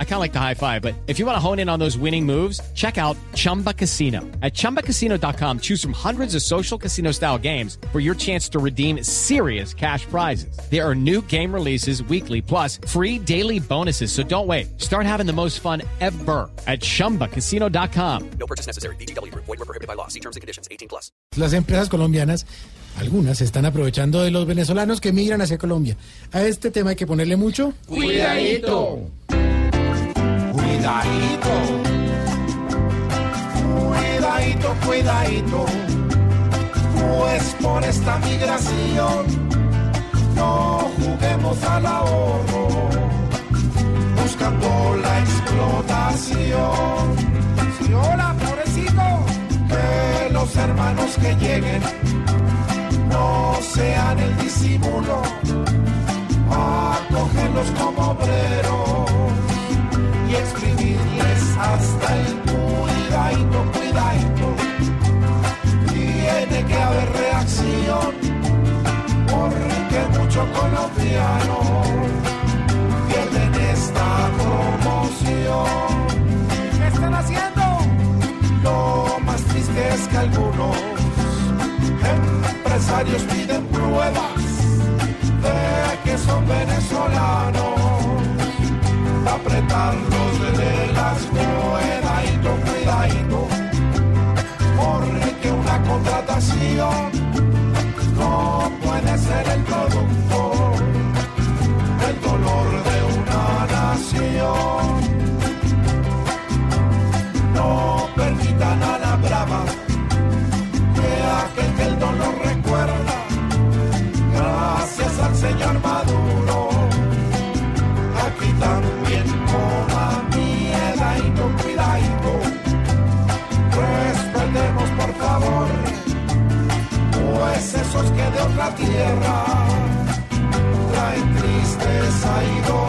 I kind of like the high five, but if you want to hone in on those winning moves, check out Chumba Casino. At ChumbaCasino.com, choose from hundreds of social casino style games for your chance to redeem serious cash prizes. There are new game releases weekly, plus free daily bonuses. So don't wait. Start having the most fun ever at ChumbaCasino.com. No purchase necessary. BGW. Void were prohibited by law. See terms and conditions. 18 plus. Las empresas colombianas, algunas se están aprovechando de los venezolanos que migran hacia Colombia. A este tema hay que ponerle mucho. Cuidadito. Cuidadito. Cuidadito, cuidadito. Pues por esta migración no juguemos al ahorro. Buscando la explotación. Sí, hola, pobrecito. Que los hermanos que lleguen no sean el disimulo. Como muchos colombianos pierden esta promoción. ¿Qué están haciendo? Lo más triste es que algunos empresarios piden pruebas el dolor de una nación. No permitan a la brava que aquel que el dolor recuerda, gracias al señor que de otra tierra traen tristeza y dolor.